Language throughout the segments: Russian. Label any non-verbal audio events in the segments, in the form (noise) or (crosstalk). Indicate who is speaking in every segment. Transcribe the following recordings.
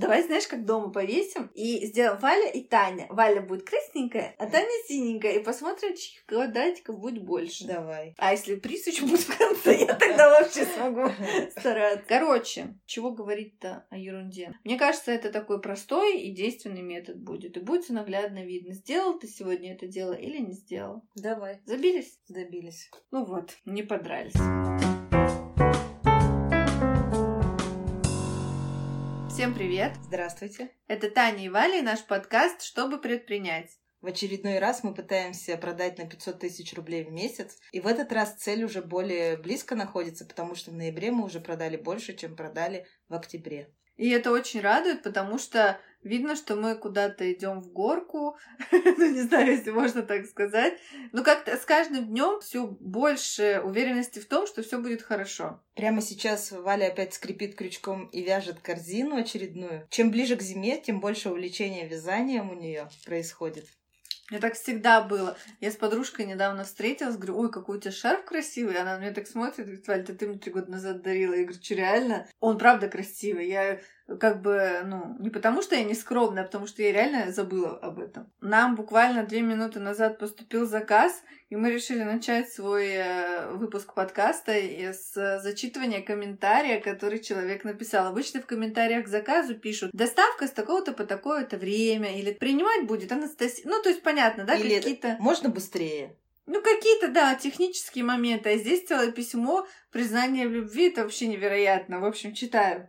Speaker 1: Давай, знаешь, как дома повесим и сделаем Валя и Таня. Валя будет красненькая, а Таня синенькая. И посмотрим, чьих квадратиков будет больше.
Speaker 2: Давай.
Speaker 1: А если приз еще будет в конце, я тогда вообще смогу (laughs) стараться. Короче, чего говорить-то о ерунде? Мне кажется, это такой простой и действенный метод будет. И будет наглядно видно, сделал ты сегодня это дело или не сделал.
Speaker 2: Давай.
Speaker 1: Забились?
Speaker 2: Добились.
Speaker 1: Ну вот, не подрались. Всем привет!
Speaker 2: Здравствуйте.
Speaker 1: Это Таня и Валя и наш подкаст «Чтобы предпринять».
Speaker 2: В очередной раз мы пытаемся продать на 500 тысяч рублей в месяц. И в этот раз цель уже более близко находится, потому что в ноябре мы уже продали больше, чем продали в октябре.
Speaker 1: И это очень радует, потому что видно, что мы куда-то идем в горку, (laughs) ну не знаю, если можно так сказать. Но как-то с каждым днем все больше уверенности в том, что все будет хорошо.
Speaker 2: Прямо сейчас Валя опять скрипит крючком и вяжет корзину очередную. Чем ближе к зиме, тем больше увлечения вязанием у нее происходит.
Speaker 1: Мне так всегда было. Я с подружкой недавно встретилась, говорю, ой, какой у тебя шарф красивый. Она на меня так смотрит, говорит, Валь, ты, ты мне три года назад дарила. Я говорю, что реально? Он правда красивый. Я как бы, ну, не потому что я не скромная, а потому что я реально забыла об этом. Нам буквально две минуты назад поступил заказ, и мы решили начать свой э, выпуск подкаста с зачитывания комментария, который человек написал. Обычно в комментариях к заказу пишут «Доставка с такого-то по такое-то время» или «Принимать будет Анастасия». Ну, то есть понятно, да,
Speaker 2: Или
Speaker 1: какие-то...
Speaker 2: Можно быстрее?
Speaker 1: Ну, какие-то, да, технические моменты. А здесь целое письмо, признание в любви. Это вообще невероятно. В общем, читаю.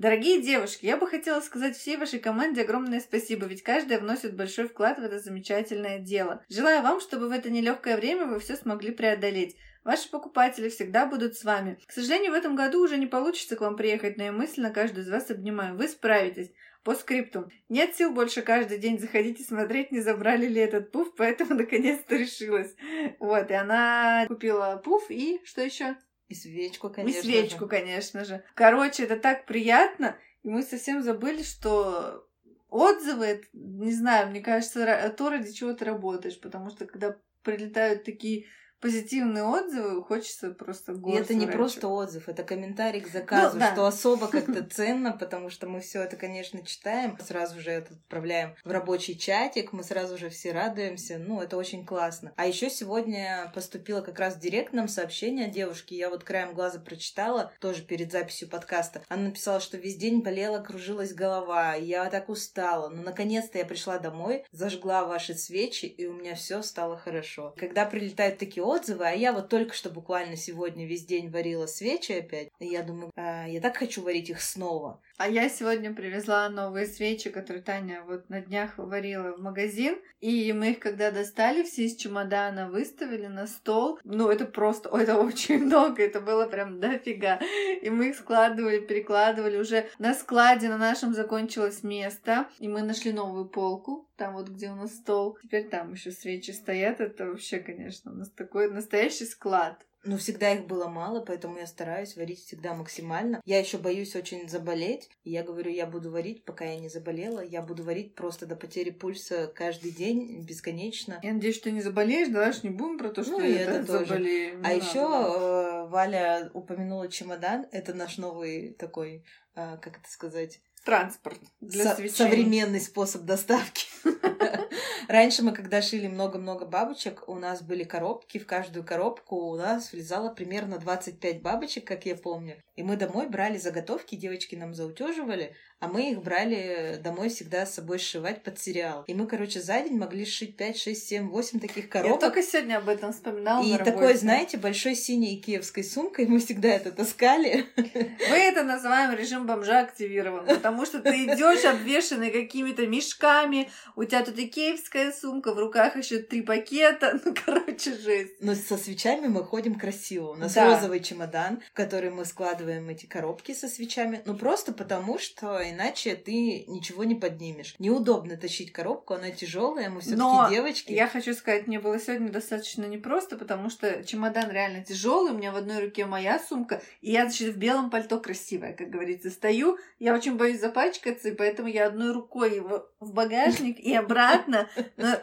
Speaker 1: Дорогие девушки, я бы хотела сказать всей вашей команде огромное спасибо, ведь каждая вносит большой вклад в это замечательное дело. Желаю вам, чтобы в это нелегкое время вы все смогли преодолеть. Ваши покупатели всегда будут с вами. К сожалению, в этом году уже не получится к вам приехать, но я мысленно каждую из вас обнимаю. Вы справитесь. По скрипту. Нет сил больше каждый день заходить и смотреть, не забрали ли этот пуф, поэтому (laughs) наконец-то решилась. Вот, и она купила пуф и что еще?
Speaker 2: И свечку, конечно
Speaker 1: И свечку,
Speaker 2: же.
Speaker 1: конечно же. Короче, это так приятно, и мы совсем забыли, что отзывы, не знаю, мне кажется, то, ради чего ты работаешь, потому что когда прилетают такие позитивные отзывы, хочется просто
Speaker 2: И это не
Speaker 1: ворочать.
Speaker 2: просто отзыв, это комментарий к заказу,
Speaker 1: Ну, да.
Speaker 2: что особо как-то (laughs) ценно, потому что мы все это, конечно, читаем, сразу же это отправляем в рабочий чатик, мы сразу же все радуемся, ну, это очень классно. А еще сегодня поступило как раз в директ нам сообщение от девушки, я вот краем глаза прочитала, тоже перед записью подкаста. Она написала, что весь день болела, кружилась голова, я так устала, но наконец-то я пришла домой, зажгла ваши свечи, и у меня все стало хорошо. Когда прилетают такие отзывы, а я вот только что буквально сегодня весь день варила свечи опять, и я думаю, «А, я так хочу варить их снова.
Speaker 1: А я сегодня привезла новые свечи, которые Таня вот на днях варила в магазин. И мы их когда достали, все из чемодана выставили на стол. Ну, это просто, (laughs) это очень много, это было прям дофига. И мы их складывали, перекладывали. Уже на складе на нашем закончилось место. И мы нашли новую полку, там вот где у нас стол. Теперь там еще свечи стоят. Это вообще, конечно, у нас такой настоящий склад.
Speaker 2: Но всегда их было мало, поэтому я стараюсь варить всегда максимально. Я еще боюсь очень заболеть. И я говорю, я буду варить, пока я не заболела. Я буду варить просто до потери пульса каждый день, бесконечно.
Speaker 1: Я надеюсь, что ты не заболеешь, давай не будем про то, что
Speaker 2: Ну,
Speaker 1: я
Speaker 2: это тоже.
Speaker 1: заболею. Не
Speaker 2: А еще
Speaker 1: да.
Speaker 2: Валя упомянула чемодан. Это наш новый такой, э, как это сказать,
Speaker 1: Транспорт для
Speaker 2: со-
Speaker 1: свечей.
Speaker 2: современный способ доставки. (laughs) Раньше мы, когда шили много-много бабочек, у нас были коробки, в каждую коробку у нас влезало примерно 25 бабочек, как я помню. И мы домой брали заготовки, девочки нам заутеживали, а мы их брали домой всегда с собой сшивать под сериал. И мы, короче, за день могли сшить 5, 6, 7, 8 таких
Speaker 1: Я
Speaker 2: коробок.
Speaker 1: только сегодня об этом вспоминала.
Speaker 2: И такой, знаете, большой синей киевской сумкой (laughs) мы всегда это таскали.
Speaker 1: Мы это называем режим бомжа активирован, потому что ты идешь обвешанный какими-то мешками, у тебя тут икеевская сумка, в руках еще три пакета, (laughs) ну, короче, жесть.
Speaker 2: Но со свечами мы ходим красиво. У нас
Speaker 1: Да.
Speaker 2: розовый чемодан, в который мы складываем эти коробки со свечами. Ну, просто потому, что иначе ты ничего не поднимешь. Неудобно тащить коробку, она тяжелая, мы все
Speaker 1: Но
Speaker 2: таки девочки.
Speaker 1: Я хочу сказать, мне было сегодня достаточно непросто, потому что чемодан реально тяжелый, у меня в одной руке моя сумка, и я, значит, в белом пальто красивая, как говорится, стою, я очень боюсь запачкаться, и поэтому я одной рукой в, в багажник и обратно. Но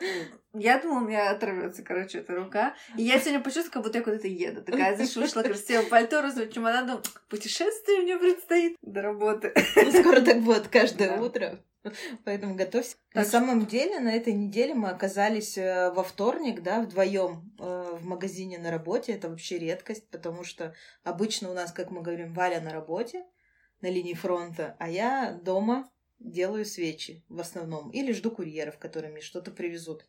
Speaker 1: я думала, у меня оторвется, короче, эта рука. И я сегодня почувствовала, как будто я куда-то еду. Такая, знаешь, вышла красиво пальто, розовый чемодан, думаю, путешествие мне предстоит до работы.
Speaker 2: Ну, скоро так будет каждое утро. Поэтому готовься. Так. На самом деле, на этой неделе мы оказались э, во вторник, да, вдвоем э, в магазине на работе. Это вообще редкость, потому что обычно у нас, как мы говорим, Валя на работе, на линии фронта, а я дома делаю свечи в основном. Или жду курьеров, которые мне что-то привезут.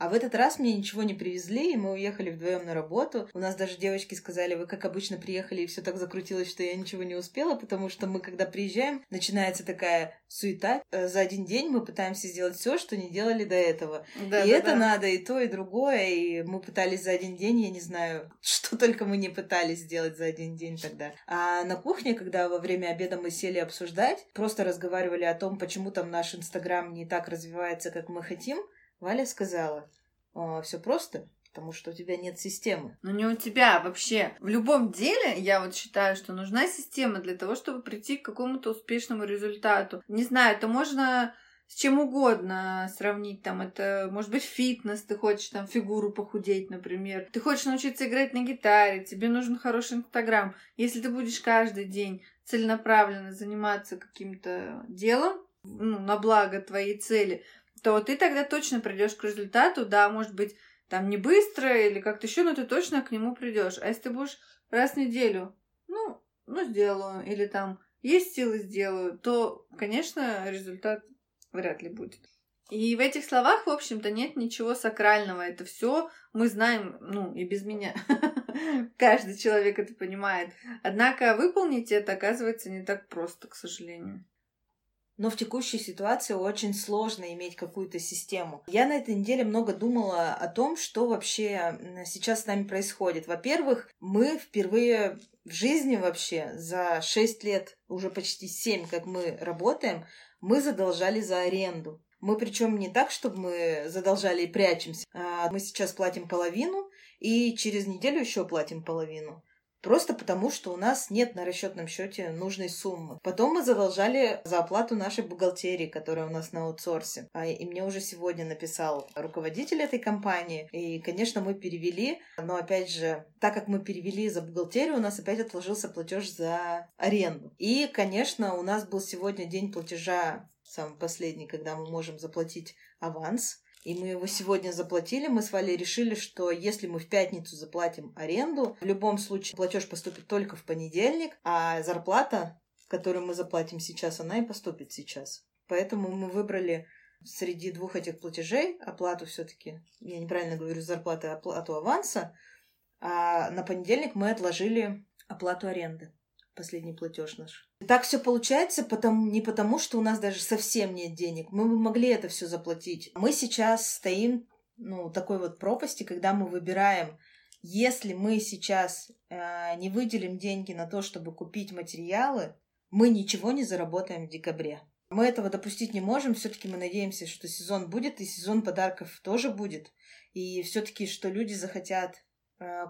Speaker 2: А в этот раз мне ничего не привезли, и мы уехали вдвоем на работу. У нас даже девочки сказали, вы как обычно приехали, и все так закрутилось, что я ничего не успела, потому что мы, когда приезжаем, начинается такая суета. Э, за один день мы пытаемся сделать все, что не делали до этого. Да, и да, это да. надо, и то, и другое. И мы пытались за один день, я не знаю, (laughs) что только мы не пытались сделать за один день тогда. А на кухне, когда во время обеда мы сели обсуждать, просто разговаривали о том, почему там наш Инстаграм не так развивается, как мы хотим, Валя сказала, все просто, потому что у тебя нет системы.
Speaker 1: Ну не у тебя вообще. В любом деле, я вот считаю, что нужна система для того, чтобы прийти к какому-то успешному результату. Не знаю, это можно с чем угодно сравнить. Там это может быть фитнес, ты хочешь там фигуру похудеть, например. Ты хочешь научиться играть на гитаре, тебе нужен хороший инстаграм. Если ты будешь каждый день целенаправленно заниматься каким-то делом, ну, на благо твоей цели, то ты тогда точно придешь к результату, да, может быть, там не быстро или как-то еще, но ты точно к нему придешь. А если ты будешь раз в неделю, ну, ну, сделаю, или там есть силы сделаю, то, конечно, результат вряд ли будет. И в этих словах, в общем-то, нет ничего сакрального. Это все мы знаем, ну, и без меня. (laughs) Каждый человек это понимает. Однако выполнить это оказывается не так просто, к сожалению
Speaker 2: но в текущей ситуации очень сложно иметь какую-то систему. Я на этой неделе много думала о том, что вообще сейчас с нами происходит. Во-первых, мы впервые в жизни вообще за 6 лет, уже почти 7, как мы работаем, мы задолжали за аренду. Мы причем не так, чтобы мы задолжали и прячемся. А мы сейчас платим половину, и через неделю еще платим половину. Просто потому, что у нас нет на расчетном счете нужной суммы. Потом мы задолжали за оплату нашей бухгалтерии, которая у нас на аутсорсе. А, и мне уже сегодня написал руководитель этой компании. И, конечно, мы перевели, но опять же, так как мы перевели за бухгалтерию, у нас опять отложился платеж за аренду. И, конечно, у нас был сегодня день платежа самый последний, когда мы можем заплатить аванс. И мы его сегодня заплатили. Мы с Валей решили, что если мы в пятницу заплатим аренду, в любом случае платеж поступит только в понедельник, а зарплата, которую мы заплатим сейчас, она и поступит сейчас. Поэтому мы выбрали среди двух этих платежей оплату все-таки, я неправильно говорю, зарплаты, оплату аванса, а на понедельник мы отложили оплату аренды последний платеж наш. Так все получается потому, не потому, что у нас даже совсем нет денег. Мы бы могли это все заплатить. Мы сейчас стоим ну, такой вот пропасти, когда мы выбираем, если мы сейчас э, не выделим деньги на то, чтобы купить материалы, мы ничего не заработаем в декабре. Мы этого допустить не можем. Все-таки мы надеемся, что сезон будет, и сезон подарков тоже будет. И все-таки, что люди захотят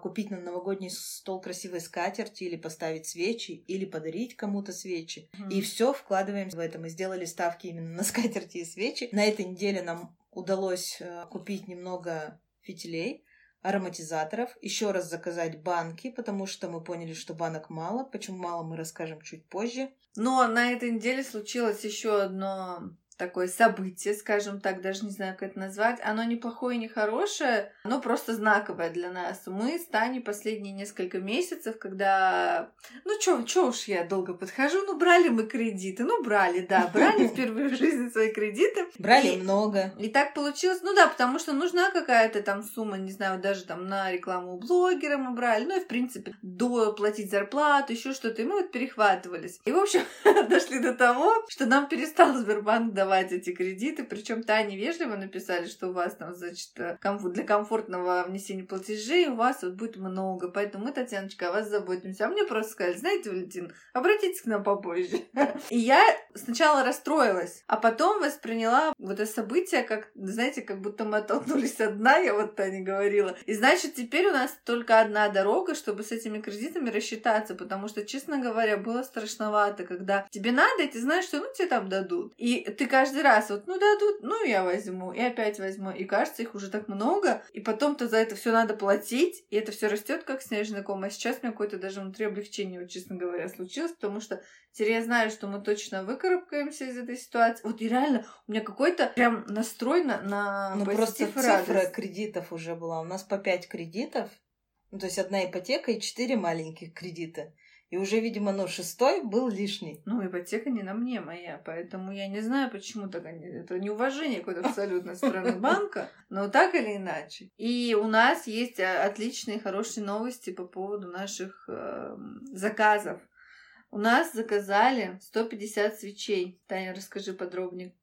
Speaker 2: купить на новогодний стол красивой скатерти или поставить свечи или подарить кому-то свечи. Mm-hmm. И все вкладываем в это. Мы сделали ставки именно на (laughs) скатерти и свечи. На этой неделе нам удалось э, купить немного фитилей, ароматизаторов, еще раз заказать банки, потому что мы поняли, что банок мало. Почему мало, мы расскажем чуть позже.
Speaker 1: Но на этой неделе случилось еще одно такое событие, скажем так, даже не знаю, как это назвать. Оно не плохое, не хорошее, оно просто знаковое для нас. Мы с Таней последние несколько месяцев, когда... Ну, чё, чё уж я долго подхожу, ну, брали мы кредиты. Ну, брали, да, брали впервые в жизни свои кредиты.
Speaker 2: Брали много.
Speaker 1: И так получилось, ну да, потому что нужна какая-то там сумма, не знаю, даже там на рекламу блогера мы брали, ну и в принципе до платить зарплату, еще что-то, и мы вот перехватывались. И, в общем, (laughs) дошли до того, что нам перестал Сбербанк давать давать эти кредиты. Причем Тане вежливо написали, что у вас там, значит, э, для комфортного внесения платежей у вас вот будет много. Поэтому мы, Татьяночка, о вас заботимся. А мне просто сказали, знаете, Валентин, обратитесь к нам попозже. (laughs) И я сначала расстроилась, а потом восприняла вот это событие, как, знаете, как будто мы оттолкнулись от дна, я вот Тане говорила. И значит, теперь у нас только одна дорога, чтобы с этими кредитами рассчитаться, потому что, честно говоря, было страшновато, когда тебе надо, и ты знаешь, что ну тебе там дадут. И ты каждый раз вот, ну дадут, ну я возьму, и опять возьму. И кажется, их уже так много, и потом-то за это все надо платить, и это все растет как снежный ком. А сейчас у меня какое-то даже внутри облегчение, вот, честно говоря, случилось, потому что теперь я знаю, что мы точно выкарабкаемся из этой ситуации. Вот и реально, у меня какой-то прям настрой на, на
Speaker 2: ну, просто цифра кредитов уже была. У нас по 5 кредитов, ну, то есть одна ипотека и четыре маленьких кредита. И уже, видимо, ну, шестой был лишний.
Speaker 1: Ну, ипотека не на мне моя, поэтому я не знаю, почему так они... Это неуважение какое-то абсолютно стороны (laughs) банка, но так или иначе. И у нас есть а, отличные, хорошие новости по поводу наших э, заказов. У нас заказали 150 свечей. Таня, расскажи подробнее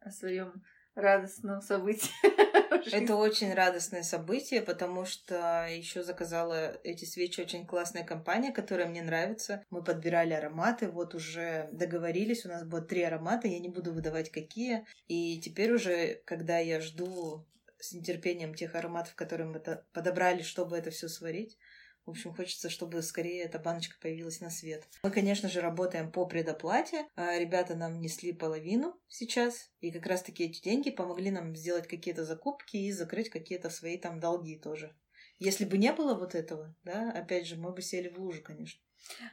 Speaker 1: о своем радостном событии. (laughs)
Speaker 2: Это очень радостное событие, потому что еще заказала эти свечи очень классная компания, которая мне нравится. Мы подбирали ароматы, вот уже договорились, у нас будет три аромата, я не буду выдавать какие. И теперь уже, когда я жду с нетерпением тех ароматов, которые мы подобрали, чтобы это все сварить, в общем, хочется, чтобы скорее эта баночка появилась на свет. Мы, конечно же, работаем по предоплате. А, ребята нам внесли половину сейчас. И как раз-таки эти деньги помогли нам сделать какие-то закупки и закрыть какие-то свои там долги тоже. Если бы не было вот этого, да, опять же, мы бы сели в лужу, конечно.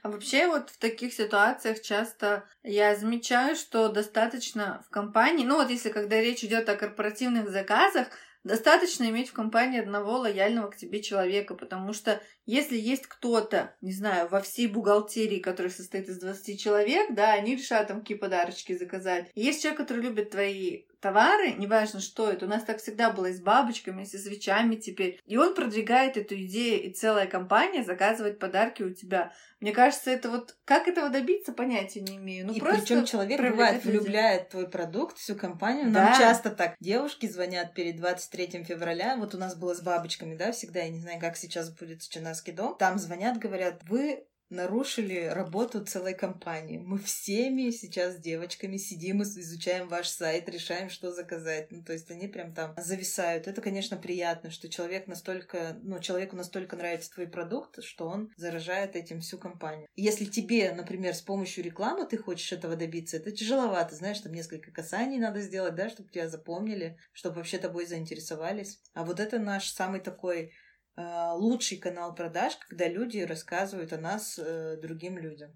Speaker 1: А вообще вот в таких ситуациях часто я замечаю, что достаточно в компании, ну вот если когда речь идет о корпоративных заказах, Достаточно иметь в компании одного лояльного к тебе человека, потому что если есть кто-то, не знаю, во всей бухгалтерии, который состоит из 20 человек, да, они решают там какие подарочки заказать. И есть человек, который любит твои товары, неважно что это, у нас так всегда было и с бабочками, и со свечами теперь. И он продвигает эту идею, и целая компания заказывает подарки у тебя. Мне кажется, это вот как этого добиться, понятия не имею. Ну,
Speaker 2: и причем человек бывает людей. влюбляет твой продукт, всю компанию. Да. Нам часто так девушки звонят перед 23 февраля. Вот у нас было с бабочками, да, всегда, я не знаю, как сейчас будет с Чинаский дом. Там звонят, говорят, вы нарушили работу целой компании. Мы всеми сейчас с девочками сидим и изучаем ваш сайт, решаем, что заказать. Ну, то есть они прям там зависают. Это, конечно, приятно, что человек настолько, ну, человеку настолько нравится твой продукт, что он заражает этим всю компанию. Если тебе, например, с помощью рекламы ты хочешь этого добиться, это тяжеловато, знаешь, там несколько касаний надо сделать, да, чтобы тебя запомнили, чтобы вообще тобой заинтересовались. А вот это наш самый такой лучший канал продаж, когда люди рассказывают о нас э, другим людям.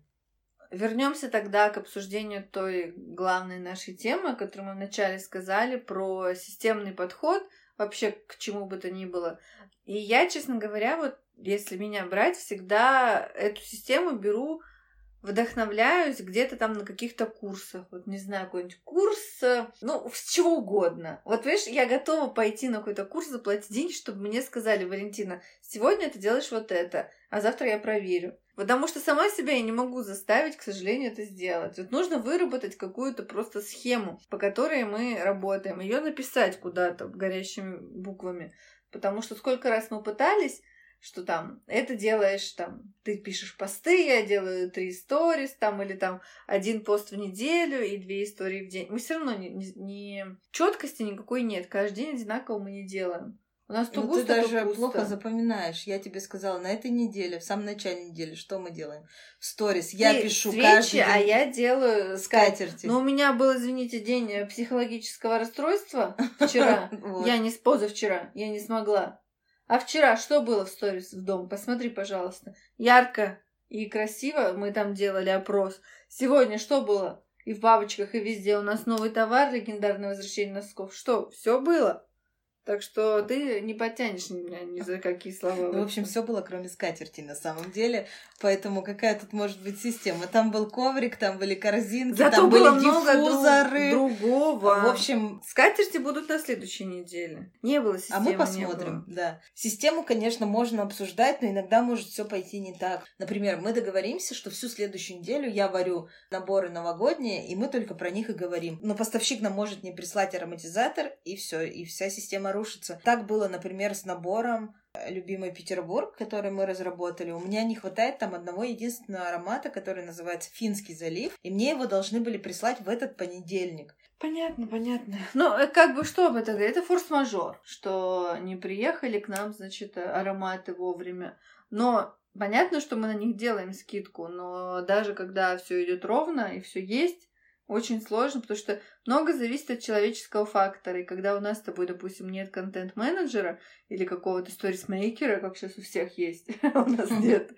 Speaker 1: Вернемся тогда к обсуждению той главной нашей темы, о которой мы вначале сказали, про системный подход вообще к чему бы то ни было. И я, честно говоря, вот если меня брать, всегда эту систему беру вдохновляюсь где-то там на каких-то курсах. Вот не знаю, какой-нибудь курс, э, ну, с чего угодно. Вот, видишь, я готова пойти на какой-то курс, заплатить деньги, чтобы мне сказали, Валентина, сегодня ты делаешь вот это, а завтра я проверю. Потому что сама себя я не могу заставить, к сожалению, это сделать. Вот нужно выработать какую-то просто схему, по которой мы работаем, ее написать куда-то горящими буквами. Потому что сколько раз мы пытались, что там это делаешь, там, ты пишешь посты, я делаю три сторис, там, или там один пост в неделю и две истории в день. Мы все равно не, не, не... четкости никакой нет, каждый день одинаково мы не делаем. У нас то
Speaker 2: ну, густо, ты даже то пусто. плохо запоминаешь. Я тебе сказала, на этой неделе, в самом начале недели, что мы делаем? Сторис. Я ты пишу
Speaker 1: свечи, каждый день. а я делаю скатерти. Но у меня был, извините, день психологического расстройства вчера. (laughs) Я не позавчера, я не смогла. А вчера что было в сторис в дом? Посмотри, пожалуйста. Ярко и красиво мы там делали опрос. Сегодня что было? И в бабочках, и везде у нас новый товар, легендарное возвращение носков. Что? Все было? Так что ты не потянешь меня ни за какие слова.
Speaker 2: Ну, в общем, все было, кроме скатерти, на самом деле. Поэтому какая тут может быть система? Там был коврик, там были корзинки, Зато там было были много диффузоры.
Speaker 1: Друг, другого. В общем, скатерти будут на следующей неделе. Не было системы.
Speaker 2: А мы посмотрим, да. Систему, конечно, можно обсуждать, но иногда может все пойти не так. Например, мы договоримся, что всю следующую неделю я варю наборы новогодние, и мы только про них и говорим. Но поставщик нам может не прислать ароматизатор, и все, и вся система рушится. Так было, например, с набором э, любимый Петербург, который мы разработали. У меня не хватает там одного единственного аромата, который называется Финский залив, и мне его должны были прислать в этот понедельник.
Speaker 1: Понятно, понятно. Ну, э, как бы что об этом? Это форс-мажор, что не приехали к нам, значит, ароматы вовремя. Но понятно, что мы на них делаем скидку, но даже когда все идет ровно и все есть, очень сложно, потому что много зависит от человеческого фактора. И когда у нас с тобой, допустим, нет контент-менеджера или какого-то сторисмейкера, как сейчас у всех есть, (laughs) у нас нет,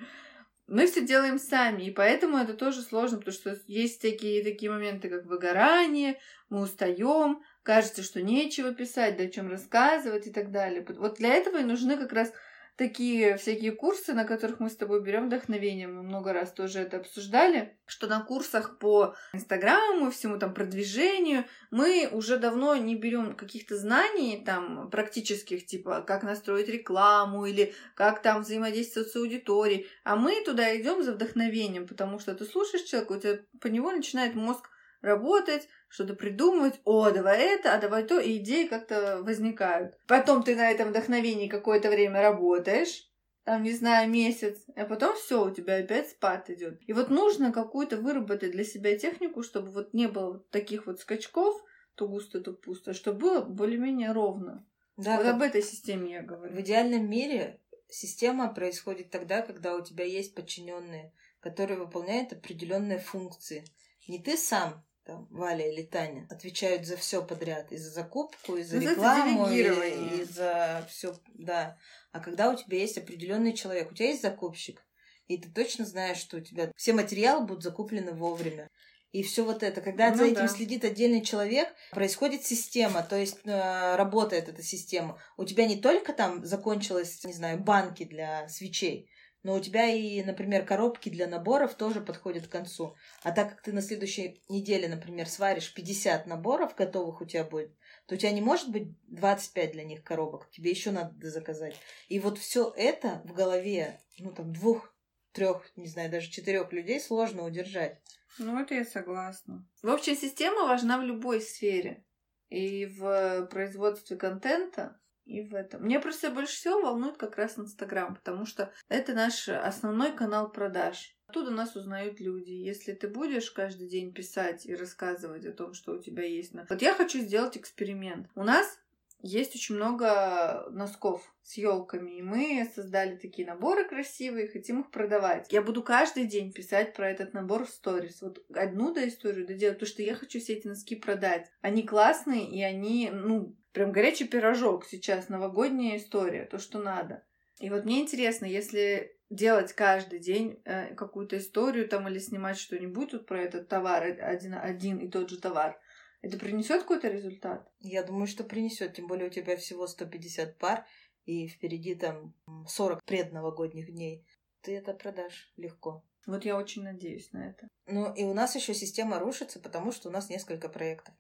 Speaker 1: мы все делаем сами, и поэтому это тоже сложно, потому что есть такие такие моменты, как выгорание, мы устаем, кажется, что нечего писать, да о чем рассказывать и так далее. Вот для этого и нужны как раз такие всякие курсы, на которых мы с тобой берем вдохновение. Мы много раз тоже это обсуждали, что на курсах по Инстаграму, всему там продвижению мы уже давно не берем каких-то знаний там практических, типа как настроить рекламу или как там взаимодействовать с аудиторией, а мы туда идем за вдохновением, потому что ты слушаешь человека, у тебя по него начинает мозг работать, что-то придумывать, о, давай это, а давай то, и идеи как-то возникают. Потом ты на этом вдохновении какое-то время работаешь, там, не знаю, месяц, а потом все, у тебя опять спад идет. И вот нужно какую-то выработать для себя технику, чтобы вот не было вот таких вот скачков, то густо, то пусто, чтобы было более-менее ровно. Да, вот об этой системе я говорю.
Speaker 2: В идеальном мире система происходит тогда, когда у тебя есть подчиненные, которые выполняют определенные функции. Не ты сам, там, Валя или Таня отвечают за все подряд, и за закупку, и за ну, рекламу, и, и за все, да. А когда у тебя есть определенный человек, у тебя есть закупщик, и ты точно знаешь, что у тебя все материалы будут закуплены вовремя. И все вот это, когда ну, за этим да. следит отдельный человек, происходит система, то есть э, работает эта система. У тебя не только там закончилась, не знаю, банки для свечей, но у тебя и, например, коробки для наборов тоже подходят к концу. А так как ты на следующей неделе, например, сваришь 50 наборов готовых у тебя будет, то у тебя не может быть 25 для них коробок, тебе еще надо заказать. И вот все это в голове, ну там двух, трех, не знаю, даже четырех людей сложно удержать.
Speaker 1: Ну, это я согласна. В общем, система важна в любой сфере. И в производстве контента, и в этом. Мне просто больше всего волнует как раз Инстаграм, потому что это наш основной канал продаж. Оттуда нас узнают люди. Если ты будешь каждый день писать и рассказывать о том, что у тебя есть. Вот я хочу сделать эксперимент. У нас есть очень много носков с елками, и мы создали такие наборы красивые, хотим их продавать. Я буду каждый день писать про этот набор в сторис. Вот одну да историю доделать, потому что я хочу все эти носки продать. Они классные, и они, ну, Прям горячий пирожок сейчас, новогодняя история, то, что надо. И вот мне интересно, если делать каждый день э, какую-то историю там или снимать что-нибудь вот про этот товар, э, один, один и тот же товар, это принесет какой-то результат?
Speaker 2: Я думаю, что принесет, тем более у тебя всего 150 пар, и впереди там 40 предновогодних дней. Ты это продашь легко.
Speaker 1: Вот я очень надеюсь на это.
Speaker 2: Ну и у нас еще система рушится, потому что у нас несколько проектов.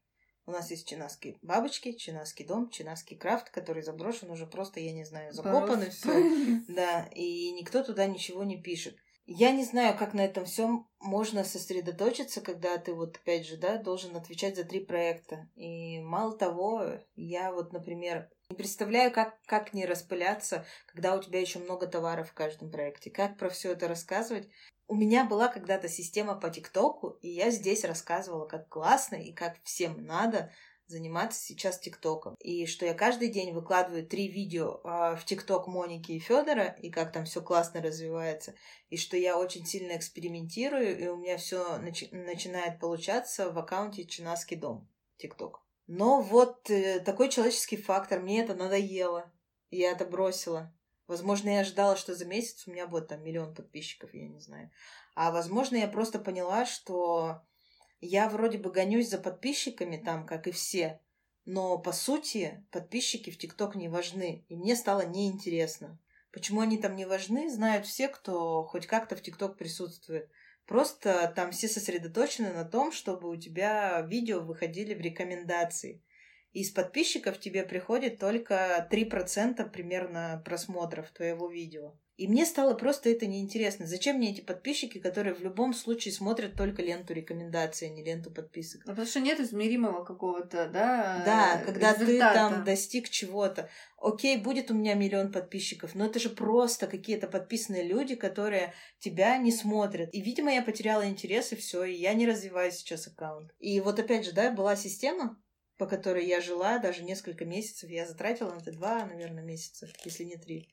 Speaker 2: У нас есть чинаские бабочки, чинаский дом, чинаский крафт, который заброшен уже просто, я не знаю, закопан и все. Да, и никто туда ничего не пишет. Я не знаю, как на этом всем можно сосредоточиться, когда ты вот опять же, да, должен отвечать за три проекта. И мало того, я вот, например, не представляю, как, как не распыляться, когда у тебя еще много товаров в каждом проекте. Как про все это рассказывать. У меня была когда-то система по ТикТоку, и я здесь рассказывала, как классно и как всем надо заниматься сейчас ТикТоком. И что я каждый день выкладываю три видео э, в ТикТок Моники и Федора, и как там все классно развивается. И что я очень сильно экспериментирую, и у меня все начи- начинает получаться в аккаунте Чинаский дом ТикТок. Но вот э, такой человеческий фактор, мне это надоело. Я это бросила. Возможно, я ожидала, что за месяц у меня будет там миллион подписчиков, я не знаю. А возможно, я просто поняла, что я вроде бы гонюсь за подписчиками там, как и все, но по сути подписчики в ТикТок не важны, и мне стало неинтересно. Почему они там не важны, знают все, кто хоть как-то в ТикТок присутствует. Просто там все сосредоточены на том, чтобы у тебя видео выходили в рекомендации из подписчиков тебе приходит только 3% примерно просмотров твоего видео. И мне стало просто это неинтересно. Зачем мне эти подписчики, которые в любом случае смотрят только ленту рекомендаций, а не ленту подписок?
Speaker 1: Ну, потому что нет измеримого какого-то, да,
Speaker 2: Да, когда результата. ты там достиг чего-то. Окей, будет у меня миллион подписчиков, но это же просто какие-то подписанные люди, которые тебя не смотрят. И, видимо, я потеряла интерес, и все, и я не развиваю сейчас аккаунт. И вот опять же, да, была система, по которой я жила даже несколько месяцев. Я затратила на это два, наверное, месяца, если не три.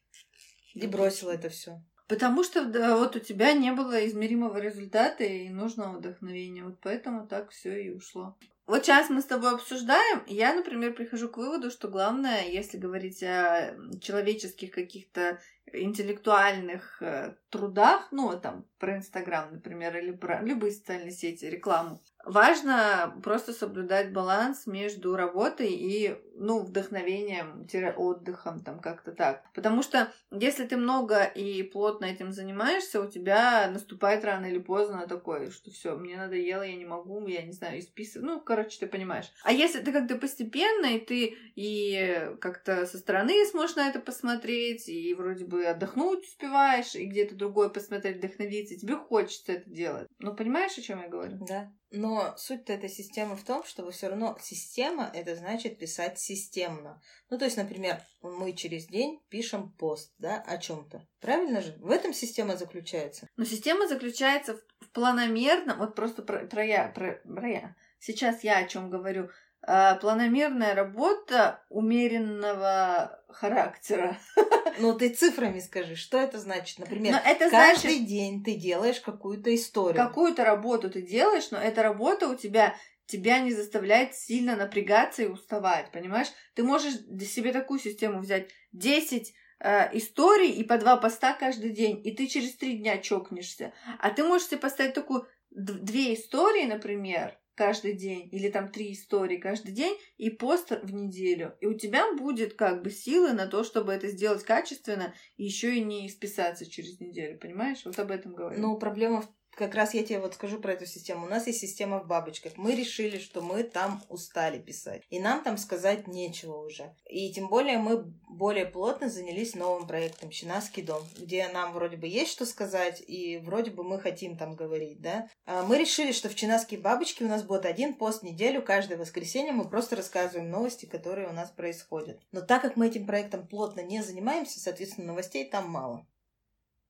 Speaker 2: И бросила это все.
Speaker 1: Потому что да, вот у тебя не было измеримого результата и нужного вдохновения. Вот поэтому так все и ушло. Вот сейчас мы с тобой обсуждаем, я, например, прихожу к выводу, что главное, если говорить о человеческих каких-то интеллектуальных э, трудах, ну, там, про Инстаграм, например, или про любые социальные сети, рекламу, важно просто соблюдать баланс между работой и, ну, вдохновением, отдыхом, там, как-то так. Потому что если ты много и плотно этим занимаешься, у тебя наступает рано или поздно такое, что все, мне надоело, я не могу, я не знаю, исписывать. Ну, короче, ты понимаешь. А если ты как-то постепенно, и ты и как-то со стороны сможешь на это посмотреть, и вроде бы отдохнуть успеваешь, и где-то другое посмотреть, вдохновиться, тебе хочется это делать. Ну, понимаешь, о чем я говорю?
Speaker 2: Да. Но суть этой системы в том, что все равно система это значит писать системно. Ну, то есть, например, мы через день пишем пост, да, о чем-то. Правильно же? В этом система заключается.
Speaker 1: Но система заключается в планомерном, вот просто про, про я, про, про я. Сейчас я о чем говорю. А, планомерная работа умеренного характера. (laughs)
Speaker 2: Ну, ты цифрами скажи, что это значит? Например, но это каждый значит, день ты делаешь какую-то историю.
Speaker 1: Какую-то работу ты делаешь, но эта работа у тебя тебя не заставляет сильно напрягаться и уставать, понимаешь? Ты можешь для себе такую систему взять 10 э, историй и по два поста каждый день, и ты через три дня чокнешься. А ты можешь себе поставить такую две истории, например, каждый день, или там три истории каждый день, и пост в неделю. И у тебя будет как бы силы на то, чтобы это сделать качественно, и еще и не списаться через неделю, понимаешь? Вот об этом говорю.
Speaker 2: Ну, проблема в как раз я тебе вот скажу про эту систему. У нас есть система в бабочках. Мы решили, что мы там устали писать. И нам там сказать нечего уже. И тем более мы более плотно занялись новым проектом «Чинаский дом», где нам вроде бы есть что сказать, и вроде бы мы хотим там говорить, да. А мы решили, что в «Чинасские бабочки» у нас будет один пост в неделю, каждое воскресенье мы просто рассказываем новости, которые у нас происходят. Но так как мы этим проектом плотно не занимаемся, соответственно, новостей там мало.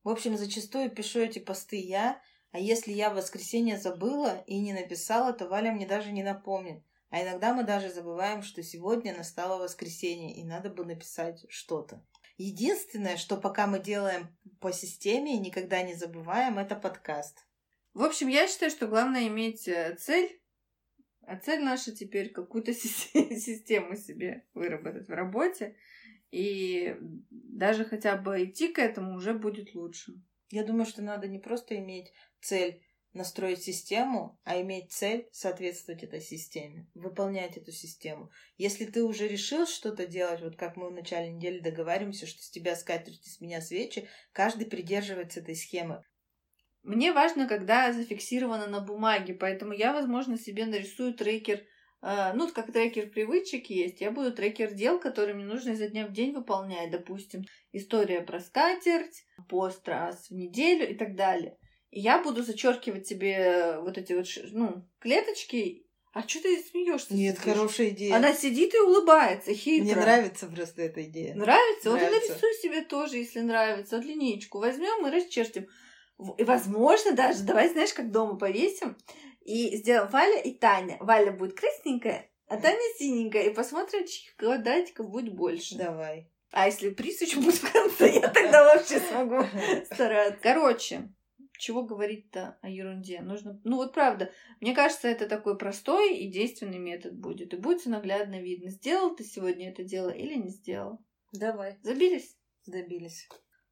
Speaker 2: В общем, зачастую пишу эти посты я, а если я в воскресенье забыла и не написала, то Валя мне даже не напомнит. А иногда мы даже забываем, что сегодня настало воскресенье, и надо бы написать что-то. Единственное, что пока мы делаем по системе и никогда не забываем, это подкаст.
Speaker 1: В общем, я считаю, что главное иметь э, цель, а цель наша теперь какую-то (laughs) систему себе выработать в работе, и даже хотя бы идти к этому уже будет лучше.
Speaker 2: Я думаю, что надо не просто иметь цель настроить систему, а иметь цель соответствовать этой системе, выполнять эту систему. Если ты уже решил что-то делать, вот как мы в начале недели договариваемся, что с тебя скатерти, с меня свечи, каждый придерживается этой схемы.
Speaker 1: Мне важно, когда зафиксировано на бумаге, поэтому я, возможно, себе нарисую трекер, э, ну, как трекер привычек есть, я буду трекер дел, которые мне нужно изо дня в день выполнять, допустим, история про скатерть, пост раз в неделю и так далее. И я буду зачеркивать тебе вот эти вот, ну, клеточки. А что ты смеешься?
Speaker 2: Нет, сидишь? хорошая идея.
Speaker 1: Она сидит и улыбается, хитро.
Speaker 2: Мне нравится просто эта идея.
Speaker 1: Нравится? нравится. Вот и нарисуй себе тоже, если нравится. Вот линейку возьмем и расчертим. И, возможно, даже, давай, знаешь, как дома повесим. И сделаем Валя и Таня. Валя будет красненькая, а Таня синенькая. И посмотрим, чьих квадратиков будет больше.
Speaker 2: Давай.
Speaker 1: А если приз еще будет в конце, я тогда вообще смогу (laughs) стараться. Короче, чего говорить-то о ерунде? Нужно, ну вот правда, мне кажется, это такой простой и действенный метод будет. И будет наглядно видно, сделал ты сегодня это дело или не сделал.
Speaker 2: Давай.
Speaker 1: Забились?
Speaker 2: Забились.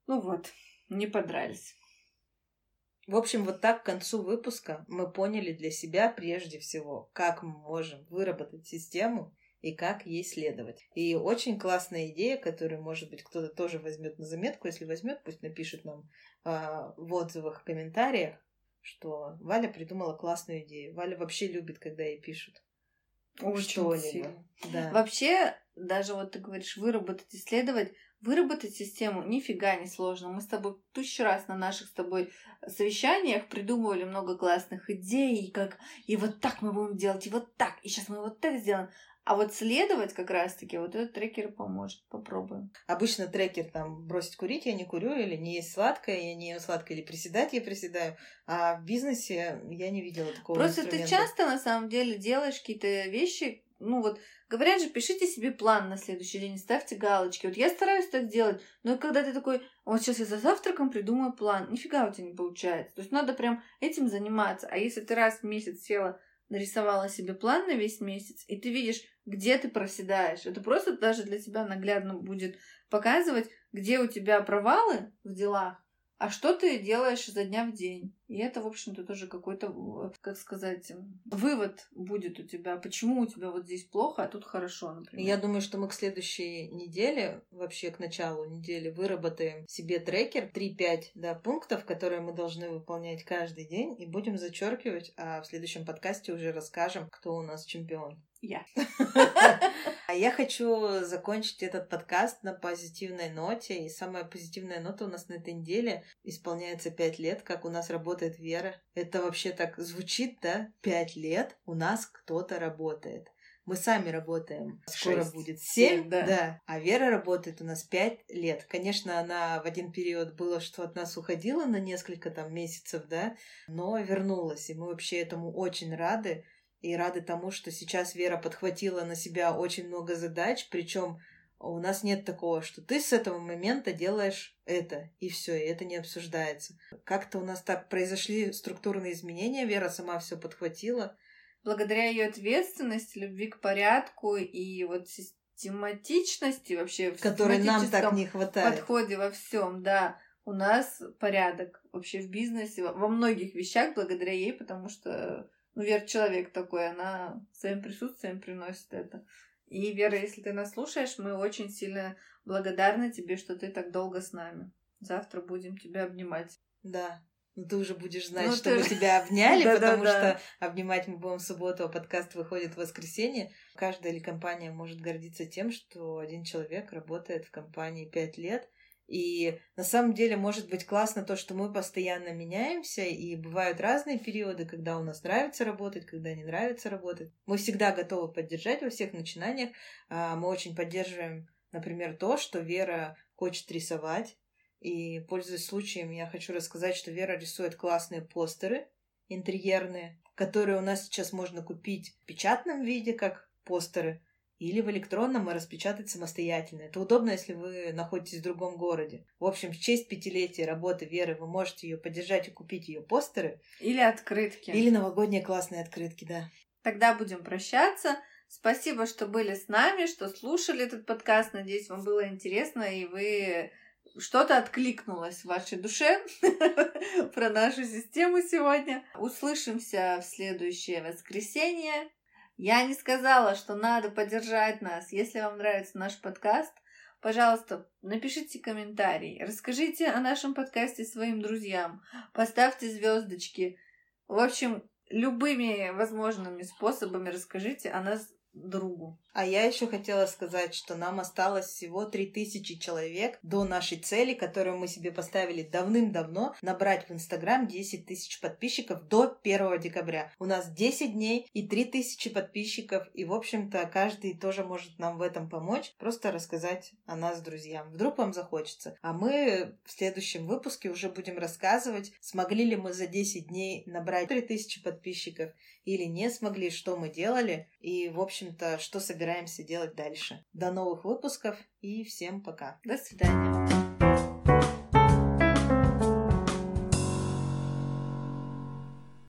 Speaker 1: Ну вот, не подрались.
Speaker 2: В общем, вот так к концу выпуска мы поняли для себя прежде всего, как мы можем выработать систему и как ей следовать. И очень классная идея, которую, может быть, кто-то тоже возьмет на заметку. Если возьмет, пусть напишет нам э, в отзывах, комментариях, что Валя придумала классную идею. Валя вообще любит, когда ей пишут.
Speaker 1: Что-либо. Да. Вообще, даже вот ты говоришь, выработать, исследовать, выработать систему нифига не сложно. Мы с тобой тысячу раз на наших с тобой совещаниях придумывали много классных идей, и как и вот так мы будем делать, и вот так, и сейчас мы вот это сделаем. А вот следовать как раз-таки вот этот трекер поможет. Попробуем.
Speaker 2: Обычно трекер там бросить курить я не курю, или не есть сладкое, я не ем сладкое, или приседать я приседаю. А в бизнесе я не видела такого
Speaker 1: Просто ты часто на самом деле делаешь какие-то вещи, ну вот, говорят же, пишите себе план на следующий день, ставьте галочки. Вот я стараюсь так делать, но когда ты такой, вот сейчас я за завтраком придумаю план, нифига у тебя не получается. То есть надо прям этим заниматься. А если ты раз в месяц села, нарисовала себе план на весь месяц, и ты видишь, где ты проседаешь, это просто даже для тебя наглядно будет показывать, где у тебя провалы в делах, а что ты делаешь изо дня в день. И это, в общем-то, тоже какой-то, как сказать, вывод будет у тебя, почему у тебя вот здесь плохо, а тут хорошо, например.
Speaker 2: Я думаю, что мы к следующей неделе, вообще к началу недели, выработаем себе трекер 3-5 да, пунктов, которые мы должны выполнять каждый день, и будем зачеркивать, а в следующем подкасте уже расскажем, кто у нас чемпион.
Speaker 1: Я. (laughs)
Speaker 2: А я хочу закончить этот подкаст на позитивной ноте. И самая позитивная нота у нас на этой неделе исполняется пять лет, как у нас работает Вера. Это вообще так звучит, да? Пять лет у нас кто-то работает. Мы сами работаем. Скоро
Speaker 1: Шесть.
Speaker 2: будет семь,
Speaker 1: да.
Speaker 2: да. А Вера работает у нас пять лет. Конечно, она в один период было, что от нас уходила на несколько там месяцев, да, но вернулась. И мы вообще этому очень рады и рады тому, что сейчас Вера подхватила на себя очень много задач, причем у нас нет такого, что ты с этого момента делаешь это, и все, и это не обсуждается. Как-то у нас так произошли структурные изменения, Вера сама все подхватила.
Speaker 1: Благодаря ее ответственности, любви к порядку и вот систематичности вообще в
Speaker 2: Которой нам так не хватает.
Speaker 1: подходе во всем, да, у нас порядок вообще в бизнесе, во- многих вещах благодаря ей, потому что ну, Вера человек такой, она своим присутствием приносит это. И, Вера, если ты нас слушаешь, мы очень сильно благодарны тебе, что ты так долго с нами. Завтра будем тебя обнимать.
Speaker 2: Да. Ну, ты уже будешь знать,
Speaker 1: Ну,
Speaker 2: что
Speaker 1: ты-
Speaker 2: мы тебя (laughs) обняли, потому что обнимать мы будем в субботу, а подкаст выходит в воскресенье. Каждая или компания может гордиться тем, что один человек работает в компании пять лет. И на самом деле может быть классно то, что мы постоянно меняемся, и бывают разные периоды, когда у нас нравится работать, когда не нравится работать. Мы всегда готовы поддержать во всех начинаниях. А, Мы очень поддерживаем, например, то, что Вера хочет рисовать. И, пользуясь случаем, я хочу рассказать, что Вера рисует классные постеры интерьерные, которые у нас сейчас можно купить в печатном виде, как постеры, или в электронном и распечатать самостоятельно. Это удобно, если вы находитесь в другом городе. В общем, в честь пятилетия работы Веры вы можете ее поддержать и купить ее постеры.
Speaker 1: Или открытки.
Speaker 2: Или новогодние классные открытки, да.
Speaker 1: Тогда будем прощаться. Спасибо, что были с нами, что слушали этот подкаст. Надеюсь, вам было интересно, и вы что-то откликнулось в вашей душе (laughs) про нашу систему сегодня. Услышимся в следующее воскресенье. Я не сказала, что надо поддержать нас. Если вам нравится наш подкаст, пожалуйста, напишите комментарий, расскажите о нашем подкасте своим друзьям, поставьте звездочки. В общем, любыми возможными способами расскажите о нас другу.
Speaker 2: А я еще хотела сказать, что нам осталось всего 3000 человек до нашей цели, которую мы себе поставили давным-давно, набрать в Инстаграм 10 тысяч подписчиков до 1 декабря. У нас 10 дней и 3000 подписчиков, и, в общем-то, каждый тоже может нам в этом помочь, просто рассказать о нас друзьям. Вдруг вам захочется. А мы в следующем выпуске уже будем рассказывать, смогли ли мы за 10 дней набрать 3000 подписчиков или не смогли, что мы делали, и, в общем-то, что собираемся делать дальше. До новых выпусков и всем пока.
Speaker 1: До свидания.